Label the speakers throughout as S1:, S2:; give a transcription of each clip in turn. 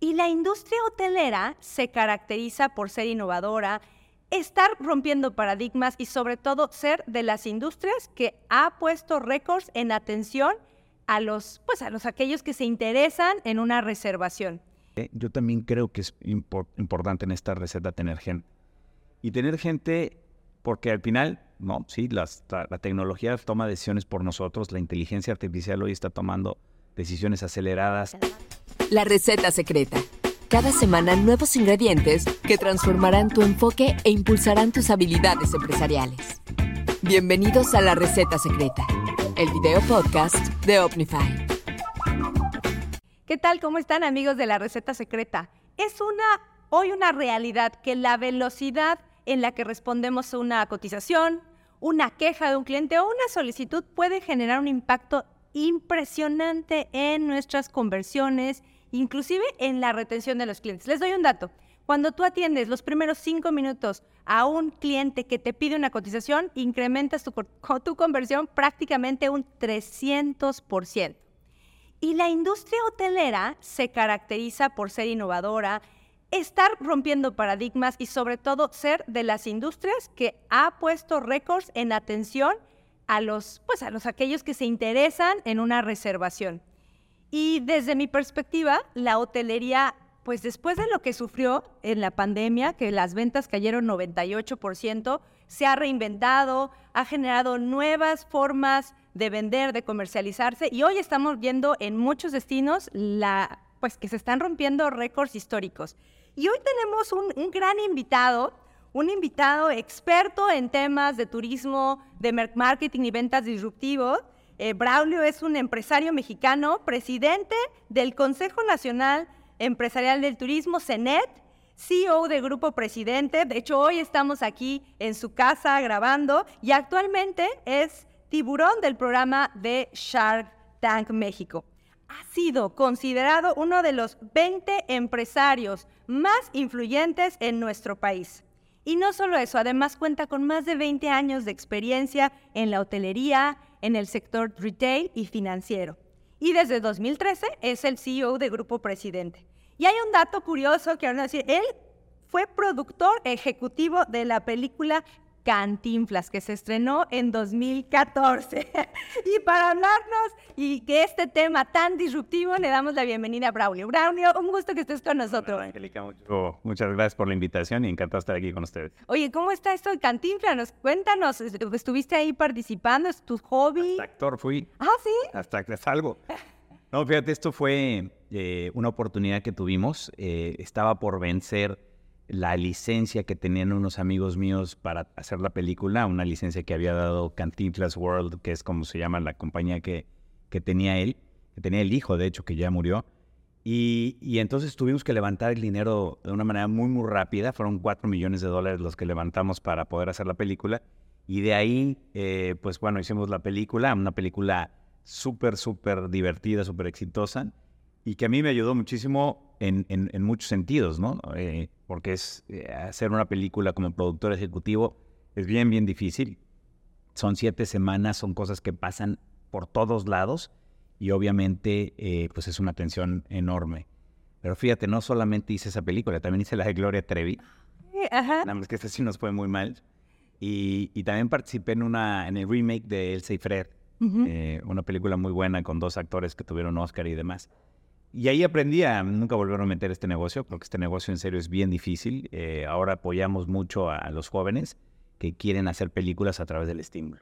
S1: Y la industria hotelera se caracteriza por ser innovadora, estar rompiendo paradigmas y sobre todo ser de las industrias que ha puesto récords en atención a los, pues a los aquellos que se interesan en una reservación.
S2: Eh, yo también creo que es importante en esta receta tener gente. Y tener gente porque al final, no, sí, la, la tecnología toma decisiones por nosotros, la inteligencia artificial hoy está tomando decisiones aceleradas.
S3: La receta secreta. Cada semana nuevos ingredientes que transformarán tu enfoque e impulsarán tus habilidades empresariales. Bienvenidos a La receta secreta, el video podcast de Opnify.
S1: ¿Qué tal? ¿Cómo están amigos de La receta secreta? Es una hoy una realidad que la velocidad en la que respondemos a una cotización, una queja de un cliente o una solicitud puede generar un impacto impresionante en nuestras conversiones, inclusive en la retención de los clientes. Les doy un dato. Cuando tú atiendes los primeros cinco minutos a un cliente que te pide una cotización, incrementas tu, tu conversión prácticamente un 300%. Y la industria hotelera se caracteriza por ser innovadora, estar rompiendo paradigmas y sobre todo ser de las industrias que ha puesto récords en atención a los, pues a los aquellos que se interesan en una reservación. Y desde mi perspectiva, la hotelería, pues después de lo que sufrió en la pandemia, que las ventas cayeron 98%, se ha reinventado, ha generado nuevas formas de vender, de comercializarse y hoy estamos viendo en muchos destinos la, pues que se están rompiendo récords históricos. Y hoy tenemos un, gran invitado un invitado experto en temas de turismo, de marketing y ventas disruptivos. Eh, Braulio es un empresario mexicano, presidente del Consejo Nacional Empresarial del Turismo, CENET, CEO de Grupo Presidente. De hecho, hoy estamos aquí en su casa grabando y actualmente es tiburón del programa de Shark Tank México. Ha sido considerado uno de los 20 empresarios más influyentes en nuestro país. Y no solo eso, además cuenta con más de 20 años de experiencia en la hotelería, en el sector retail y financiero. Y desde 2013 es el CEO de Grupo Presidente. Y hay un dato curioso que van a decir, él fue productor ejecutivo de la película Cantinflas, que se estrenó en 2014. y para hablarnos y que este tema tan disruptivo, le damos la bienvenida a Braulio. Braulio, un gusto que estés con nosotros.
S2: Hola, Angélica, muchas gracias por la invitación y encantado estar aquí con ustedes.
S1: Oye, ¿cómo está esto de Cantinflas? Cuéntanos, ¿estuviste ahí participando? ¿Es tu hobby?
S2: Hasta actor fui.
S1: Ah, ¿sí?
S2: Hasta que salgo. No, fíjate, esto fue eh, una oportunidad que tuvimos. Eh, estaba por vencer la licencia que tenían unos amigos míos para hacer la película, una licencia que había dado Cantinflas World, que es como se llama la compañía que, que tenía él, que tenía el hijo, de hecho, que ya murió. Y, y, entonces tuvimos que levantar el dinero de una manera muy, muy rápida. Fueron cuatro millones de dólares los que levantamos para poder hacer la película. Y de ahí, eh, pues bueno, hicimos la película, una película súper, súper divertida, súper exitosa y que a mí me ayudó muchísimo en, en, muchos sentidos, ¿no? Eh, porque es eh, hacer una película como productor ejecutivo es bien, bien difícil. Son siete semanas, son cosas que pasan por todos lados y obviamente eh, pues es una tensión enorme. Pero fíjate, no solamente hice esa película, también hice la de Gloria Trevi.
S1: Ajá.
S2: Nada más que esta sí nos fue muy mal. Y, y, también participé en, una, en el remake de Elsa y Fred, una película muy buena con dos actores que tuvieron Oscar y demás. Y ahí aprendí a nunca volver a meter este negocio, porque este negocio en serio es bien difícil. Eh, ahora apoyamos mucho a, los jóvenes que quieren hacer películas a través del estímulo.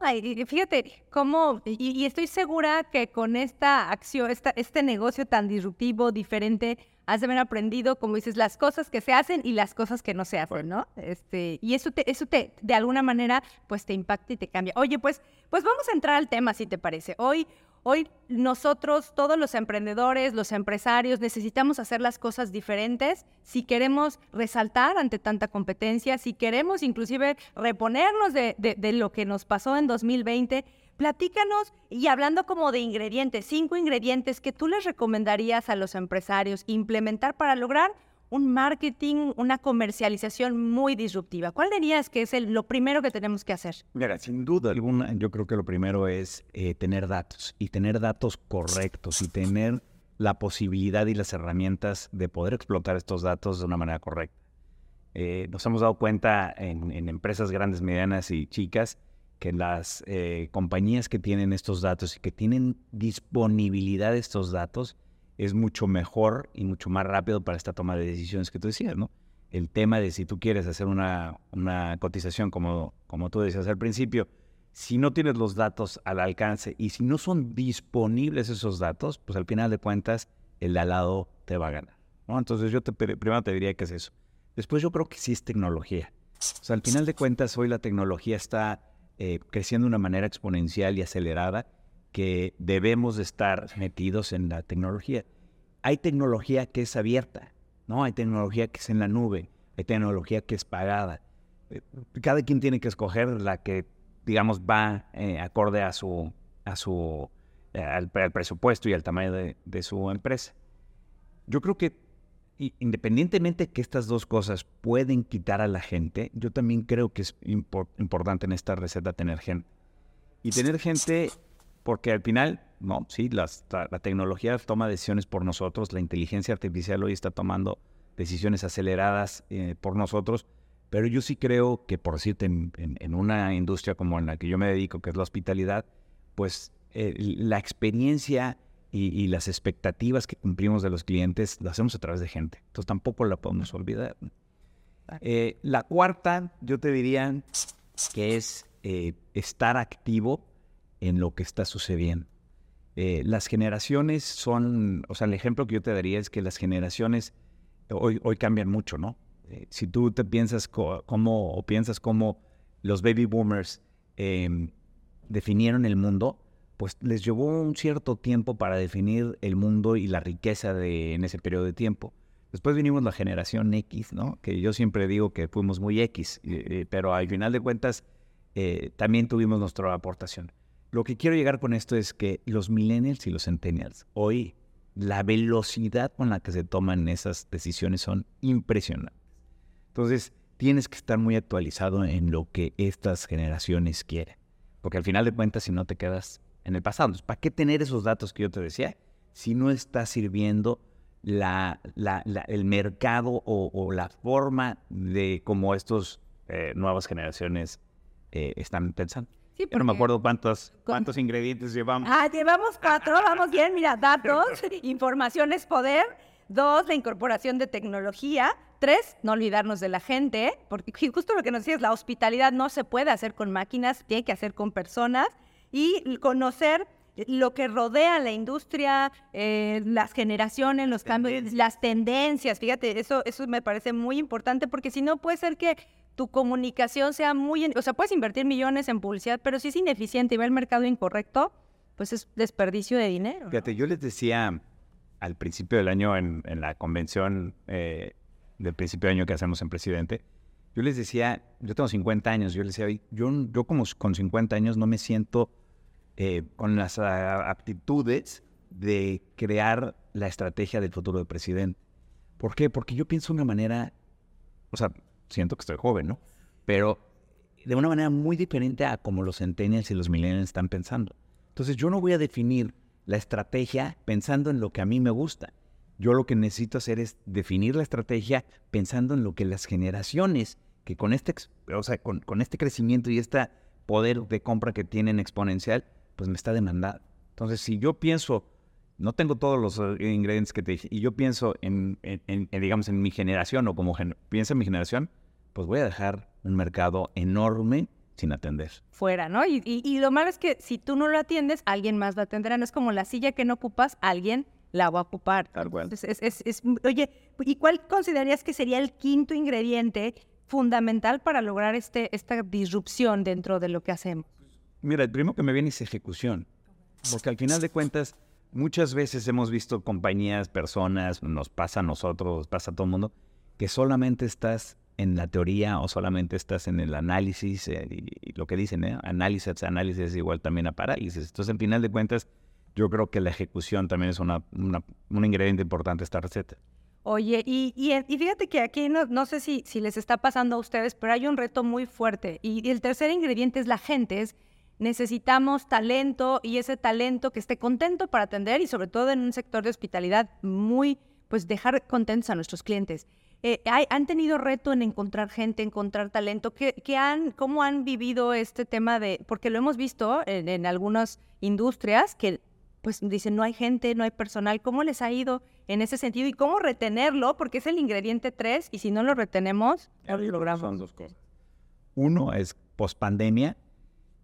S1: Ay, fíjate cómo, y, estoy segura que con esta acción, esta, este negocio tan disruptivo, diferente, has de haber aprendido, como dices, las cosas que se hacen y las cosas que no se hacen, ¿no? Este, y eso te, eso te, de alguna manera, pues te impacta y te cambia. Oye, pues, pues vamos a entrar al tema, si te parece. Hoy, Hoy nosotros, todos los emprendedores, los empresarios, necesitamos hacer las cosas diferentes si queremos resaltar ante tanta competencia, si queremos inclusive reponernos de, lo que nos pasó en 2020. Platícanos y hablando como de ingredientes, cinco ingredientes que tú les recomendarías a los empresarios implementar para lograr un marketing, una comercialización muy disruptiva. ¿Cuál dirías que es lo primero que tenemos que hacer?
S2: Mira, sin duda alguna, yo creo que lo primero es eh, tener datos y tener datos correctos y tener la posibilidad y las herramientas de poder explotar estos datos de una manera correcta. Eh, nos hemos dado cuenta en, empresas grandes, medianas y chicas que las eh, compañías que tienen estos datos y que tienen disponibilidad de estos datos es mucho mejor y mucho más rápido para esta toma de decisiones que tú decías, ¿no? El tema de si tú quieres hacer una, una cotización, como, como tú decías al principio, si no tienes los datos al alcance y si no son disponibles esos datos, pues al final de cuentas el de al lado te va a ganar. Entonces yo te, primero te diría que es eso. Después yo creo que sí es tecnología. O sea, al final de cuentas hoy la tecnología está eh, creciendo de una manera exponencial y acelerada que debemos de estar metidos en la tecnología. Hay tecnología que es abierta, ¿no? Hay tecnología que es en la nube, hay tecnología que es pagada. Eh, cada quien tiene que escoger la que digamos, va eh, acorde a su, a su, eh, al, presupuesto y al tamaño de, su empresa. Yo creo que independientemente que estas dos cosas pueden quitar a la gente, yo también creo que es importante en esta receta tener gente. Y tener gente, porque al final, no, sí, la, tecnología toma decisiones por nosotros, la inteligencia artificial hoy está tomando decisiones aceleradas eh, por nosotros, pero yo sí creo que, por decirte, en, una industria como en la que yo me dedico, que es la hospitalidad, pues eh, la experiencia y, las expectativas que cumplimos de los clientes las hacemos a través de gente. Entonces tampoco la podemos olvidar. Eh, la cuarta, yo te diría que es estar activo en lo que está sucediendo. las generaciones son, o sea, el ejemplo que yo te daría es que las generaciones hoy, cambian mucho, ¿no? Eh, si tú te piensas cómo o piensas cómo los baby boomers em, definieron el mundo, pues les llevó un cierto tiempo para definir el mundo y la riqueza de, en ese periodo de tiempo. Después vinimos la generación X, ¿no? Que yo siempre digo que fuimos muy X, pero al final de cuentas eh, también tuvimos nuestra aportación. Lo que quiero llegar con esto es que los millennials y los centennials, hoy la velocidad con la que se toman esas decisiones son impresionantes. Entonces, tienes que estar muy actualizado en lo que estas generaciones quieren. Porque al final de cuentas, si no te quedas en el pasado, ¿para qué tener esos datos que yo te decía si no está sirviendo el mercado o, la forma de cómo estas eh, nuevas generaciones eh, están pensando? Sí, no me acuerdo cuántos, cuántos ingredientes llevamos.
S1: Ah, llevamos cuatro, vamos bien, mira, datos, información es poder. Dos, la incorporación de tecnología. Tres, no olvidarnos de la gente, porque justo lo que nos decías, la hospitalidad no se puede hacer con máquinas, tiene que hacer con personas. Y conocer lo que rodea la industria, eh, las generaciones, los cambios, las tendencias. Fíjate, eso, eso me parece muy importante porque si no puede ser que tu comunicación sea muy, o sea, puedes invertir millones en publicidad, pero si es ineficiente y va el mercado incorrecto, pues es desperdicio de dinero.
S2: Fíjate, yo les decía al principio del año en, la convención eh, del principio de año que hacemos en Presidente, yo les decía, yo tengo 50 años, yo les decía, yo, yo como con 50 años no me siento eh, con las aptitudes de crear la estrategia del futuro del presidente. ¿Por qué? Porque yo pienso una manera, o sea, siento que estoy joven, ¿no? Pero de una manera muy diferente a como los centennials y los millennials están pensando. Entonces yo no voy a definir la estrategia pensando en lo que a mí me gusta. Yo lo que necesito hacer es definir la estrategia pensando en lo que las generaciones que con este, o sea, con, este crecimiento y este poder de compra que tienen exponencial, pues me está demandando. Entonces, si yo pienso, no tengo todos los eh, ingredientes que te dije, y yo pienso en, digamos, en mi generación o como pienso en mi generación, pues voy a dejar un mercado enorme sin atender.
S1: Fuera, ¿no? Y, y, lo malo es que si tú no lo atiendes, alguien más lo atenderá. No es como la silla que no ocupas, alguien la va a ocupar.
S2: Tal cual.
S1: es, es, oye, ¿y cuál considerarías que sería el quinto ingrediente fundamental para lograr este, esta disrupción dentro de lo que hacemos?
S2: Mira, el primero que me viene es ejecución. Porque al final de cuentas, muchas veces hemos visto compañías, personas, nos pasa a nosotros, pasa a todo el mundo, que solamente estás en la teoría o solamente estás en el análisis eh, y, lo que dicen, ¿eh? análisis, análisis es igual también a parálisis. Entonces, al final de cuentas, yo creo que la ejecución también es una, un ingrediente importante de esta receta.
S1: Oye, y, fíjate que aquí no, sé si, les está pasando a ustedes, pero hay un reto muy fuerte. Y, el tercer ingrediente es la gente, necesitamos talento y ese talento que esté contento para atender y sobre todo en un sector de hospitalidad muy, pues dejar contentos a nuestros clientes. Eh, ¿Han tenido reto en encontrar gente, encontrar talento? ¿Qué, han, ¿Cómo han vivido este tema de, porque lo hemos visto en, en algunas industrias que pues dicen no hay gente, no hay personal, ¿cómo les ha ido en ese sentido y cómo retenerlo? Porque es el ingrediente tres y si no lo retenemos,
S2: lo logramos. Son dos cosas. Uno es post pandemia,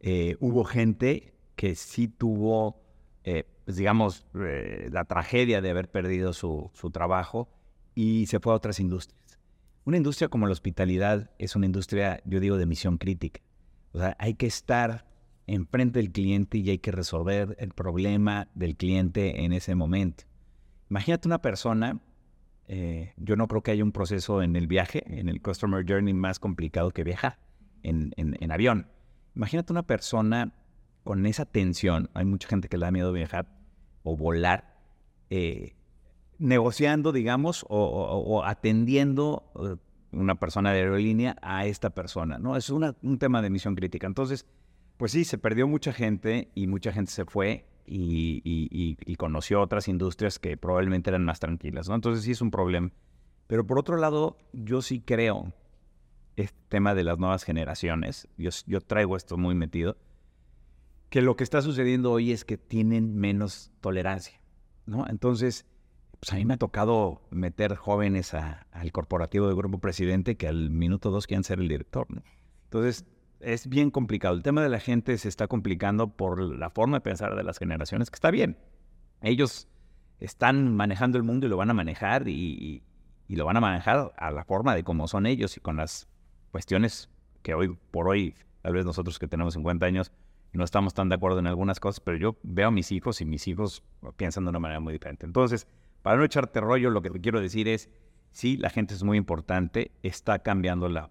S2: eh, hubo gente que sí tuvo, eh, pues digamos, eh, la tragedia de haber perdido su, trabajo y se fue a otras industrias. Una industria como la hospitalidad es una industria, yo digo, de misión crítica. O sea, hay que estar enfrente del cliente y hay que resolver el problema del cliente en ese momento. Imagínate una persona, yo no creo que haya un proceso en el viaje, en el Customer Journey más complicado que viajar en avión. Imagínate una persona con esa tensión, hay mucha gente que le da miedo viajar o volar, eh, negociando, digamos, o, atendiendo uh, una persona de aerolínea a esta persona, ¿no? Es un tema de misión crítica. Entonces, pues sí, se perdió mucha gente y mucha gente se fue y, y, conoció otras industrias que probablemente eran más tranquilas, ¿no? Entonces sí es un problema. Pero por otro lado, yo sí creo este tema de las nuevas generaciones, yo, yo traigo esto muy metido, que lo que está sucediendo hoy es que tienen menos tolerancia, ¿no? Entonces, pues a mí me ha tocado meter jóvenes al corporativo del Grupo Presidente que al minuto dos quieren ser el director. Entonces, es bien complicado. El tema de la gente se está complicando por la forma de pensar de las generaciones, que está bien. Ellos están manejando el mundo y lo van a manejar y, y lo van a manejar a la forma de cómo son ellos y con las cuestiones que hoy por hoy, tal vez nosotros que tenemos 50 años, no estamos tan de acuerdo en algunas cosas, pero yo veo a mis hijos y mis hijos piensan de una manera muy diferente. Entonces, para no echarte rollo, lo que te quiero decir es, sí, la gente es muy importante, está cambiando la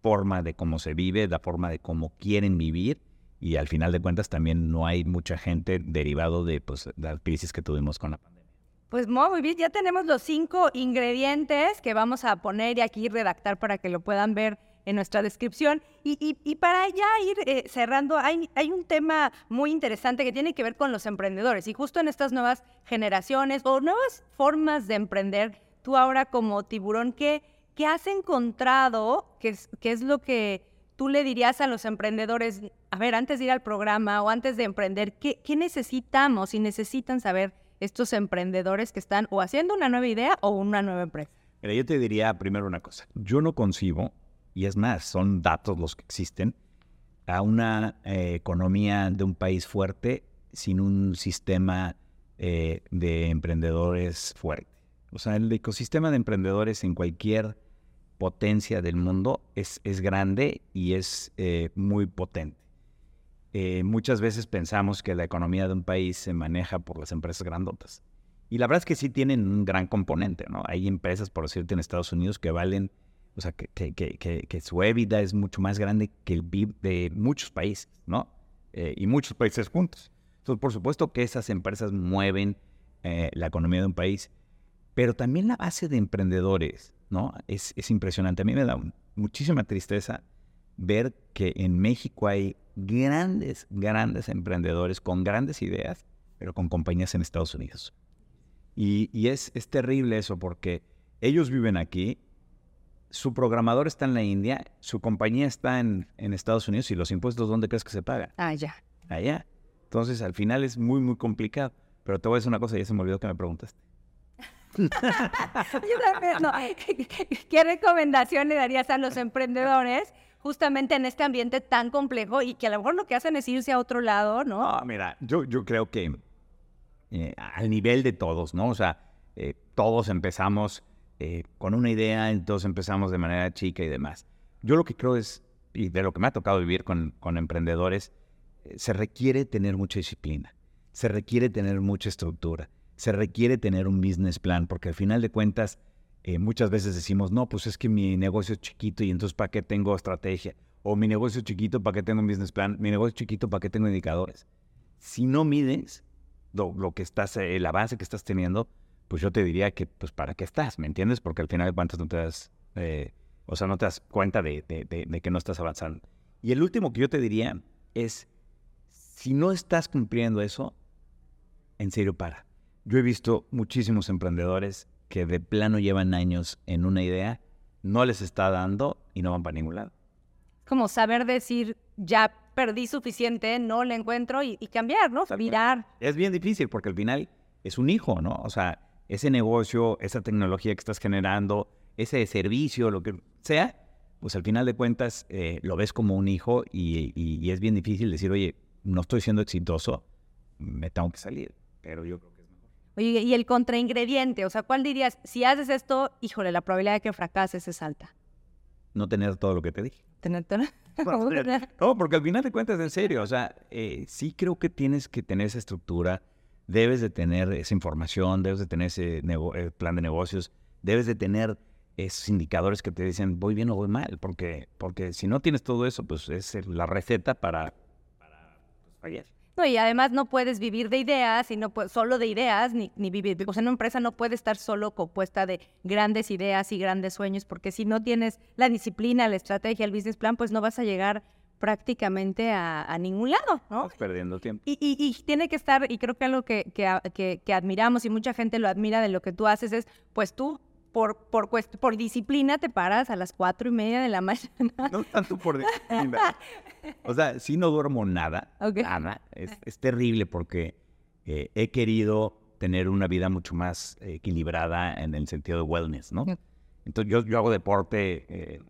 S2: forma de cómo se vive, la forma de cómo quieren vivir, y al final de cuentas también no hay mucha gente derivado de pues, la crisis que tuvimos con la pandemia.
S1: Pues muy bien, ya tenemos los cinco ingredientes que vamos a poner y aquí redactar para que lo puedan ver en nuestra descripción. Y, para ya ir eh, cerrando, hay, hay un tema muy interesante que tiene que ver con los emprendedores. Y justo en estas nuevas generaciones o nuevas formas de emprender, tú ahora como tiburón, ¿qué, qué has encontrado? ¿Qué es, ¿Qué es lo que tú le dirías a los emprendedores? A ver, antes de ir al programa o antes de emprender, ¿qué, qué necesitamos y necesitan saber estos emprendedores que están o haciendo una nueva idea o una nueva empresa?
S2: Mira, yo te diría primero una cosa. Yo no concibo y es más, son datos los que existen, a una eh, economía de un país fuerte sin un sistema eh, de emprendedores fuerte. O sea, el ecosistema de emprendedores en cualquier potencia del mundo es, es grande y es eh, muy potente. muchas veces pensamos que la economía de un país se maneja por las empresas grandotas. Y la verdad es que sí tienen un gran componente, ¿no? Hay empresas, por decirte, en Estados Unidos que valen o sea, que, que, que, que, su EBITDA es mucho más grande que el PIB de muchos países, ¿no? Eh, y muchos países juntos. Entonces, por supuesto que esas empresas mueven eh, la economía de un país, pero también la base de emprendedores, ¿no? Es, es impresionante. A mí me da muchísima tristeza ver que en México hay grandes, grandes emprendedores con grandes ideas, pero con compañías en Estados Unidos. Y, y es, es terrible eso porque ellos viven aquí su programador está en la India, su compañía está en, Estados Unidos y los impuestos, ¿dónde crees que se pagan?
S1: Allá.
S2: Allá. Entonces, al final es muy, muy complicado. Pero te voy a decir una cosa, ya se me olvidó que me preguntaste.
S1: ¿Qué recomendación le darías a los emprendedores justamente en este ambiente tan complejo y que a lo mejor lo que hacen es irse a otro lado, ¿no?
S2: Ah, mira, yo, yo creo que eh, al nivel de todos, ¿no? O sea, eh, todos empezamos eh, con una idea, entonces empezamos de manera chica y demás. Yo lo que creo es, y de lo que me ha tocado vivir con, con emprendedores, eh, se requiere tener mucha disciplina, se requiere tener mucha estructura, se requiere tener un business plan, porque al final de cuentas eh, muchas veces decimos, no, pues es que mi negocio es chiquito y entonces ¿para qué tengo estrategia? O mi negocio es chiquito, ¿para qué tengo un business plan? Mi negocio es chiquito, ¿para qué tengo indicadores? Si no mides lo, lo que estás, el avance que estás teniendo, pues yo te diría que, pues, ¿para qué estás? ¿Me entiendes? Porque al final de cuentas no te das, eh, o sea, no te das cuenta de, que no estás avanzando. Y el último que yo te diría es, Si no estás cumpliendo eso, en serio para. Yo he visto muchísimos emprendedores que de plano llevan años en una idea, no les está dando y no van para ningún lado.
S1: Como saber decir, ya perdí suficiente, no le encuentro y, cambiar, ¿no? Virar.
S2: Es bien difícil porque al final es un hijo, ¿no? O sea, ese negocio, esa tecnología que estás generando, ese servicio, lo que sea, pues al final de cuentas eh, lo ves como un hijo y, es bien difícil decir, oye, no estoy siendo exitoso, me tengo que salir. Pero yo creo que es mejor.
S1: Oye, y el contraingrediente, o sea, ¿cuál dirías? Si haces esto, híjole, la probabilidad de que fracases es alta.
S2: No tener todo lo que te dije.
S1: Tener todo.
S2: no, porque al final de cuentas, en serio, o sea, eh, sí creo que tienes que tener esa estructura, debes de tener esa información, debes de tener ese eh, plan de negocios, debes de tener esos indicadores que te dicen voy bien o voy mal, porque, porque si no tienes todo eso, pues es la receta para, pues, fallar.
S1: No, y además no puedes vivir de ideas y no solo de ideas, ni, ni vivir. O sea, una empresa no puede estar solo compuesta de grandes ideas y grandes sueños, porque si no tienes la disciplina, la estrategia, el business plan, pues no vas a llegar prácticamente a, ningún lado, ¿no?
S2: Estás perdiendo tiempo.
S1: Y, y, tiene que estar, y creo que algo que, que, que, admiramos y mucha gente lo admira de lo que tú haces es, pues tú por, por, por disciplina te paras a las cuatro y media de la mañana.
S2: No tanto por disciplina. O sea, sí no duermo nada. Nada. Es, terrible porque eh, he querido tener una vida mucho más equilibrada en el sentido de wellness, ¿no? Entonces yo, yo hago deporte eh,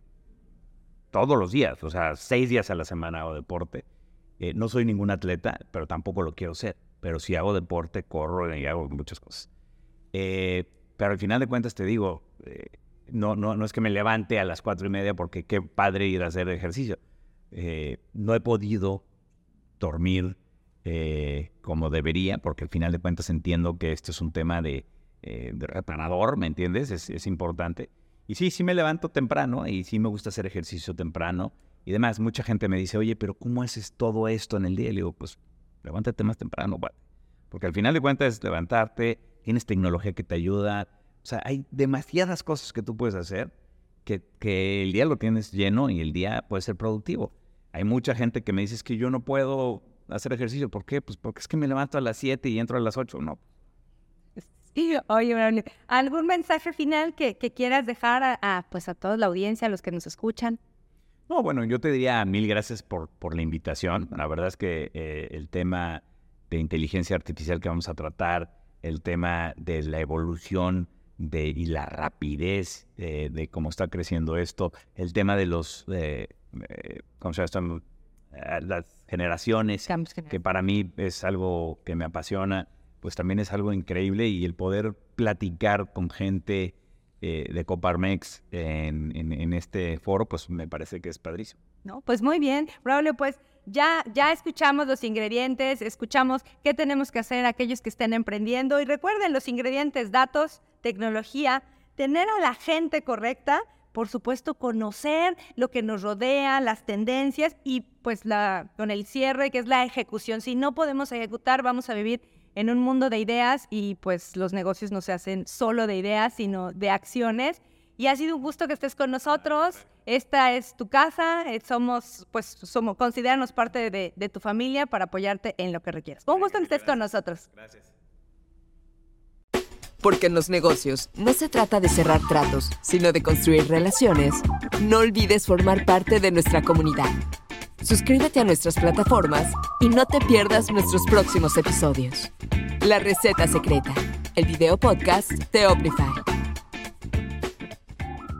S2: todos los días, o sea, seis días a la semana hago deporte. Eh, no soy ningún atleta, pero tampoco lo quiero ser. Pero si hago deporte, corro y hago muchas cosas. Eh, pero al final de cuentas te digo, eh, no, no, no es que me levante a las cuatro y media porque qué padre ir a hacer ejercicio. Eh, no he podido dormir como debería porque al final de cuentas entiendo que esto es un tema de, de reparador, ¿me entiendes? Es, es, importante. Y sí, sí me levanto temprano y sí me gusta hacer ejercicio temprano y demás. Mucha gente me dice, oye, pero ¿cómo haces todo esto en el día? Y le digo, pues levántate más temprano, porque al final de cuentas es levantarte, tienes tecnología que te ayuda. O sea, hay demasiadas cosas que tú puedes hacer que, que el día lo tienes lleno y el día puede ser productivo. Hay mucha gente que me dice que yo no puedo hacer ejercicio. ¿Por qué? Pues porque es que me levanto a las 7 y entro a las 8. No.
S1: Oye, ¿algún mensaje final que, quieras dejar a, pues a toda la audiencia, a los que nos escuchan?
S2: No, bueno, yo te diría mil gracias por, por la invitación. La verdad es que eh, el tema de inteligencia artificial que vamos a tratar el tema de la evolución de, y la rapidez de cómo está creciendo esto, el tema de los, eh, ¿cómo se llama? Eh, las generaciones, que para mí es algo que me apasiona, pues también es algo increíble y el poder platicar con gente eh, de Coparmex en, este foro, pues me parece que es padrísimo.
S1: No, pues muy bien, Braulio, pues ya, ya escuchamos los ingredientes, escuchamos qué tenemos que hacer aquellos que estén emprendiendo y recuerden los ingredientes, datos, tecnología, tener a la gente correcta, por supuesto conocer lo que nos rodea, las tendencias y pues la, con el cierre que es la ejecución. Si no podemos ejecutar, vamos a vivir en un mundo de ideas y pues los negocios no se hacen solo de ideas, sino de acciones. Y ha sido un gusto que estés con nosotros esta es tu casa, eh, somos, pues, somos, considéranos parte de, tu familia para apoyarte en lo que requieras. Un gusto que estés con nosotros. Gracias.
S3: Porque en los negocios no se trata de cerrar tratos, sino de construir relaciones. No olvides formar parte de nuestra comunidad. Suscríbete a nuestras plataformas y no te pierdas nuestros próximos episodios. La receta secreta, el video podcast de.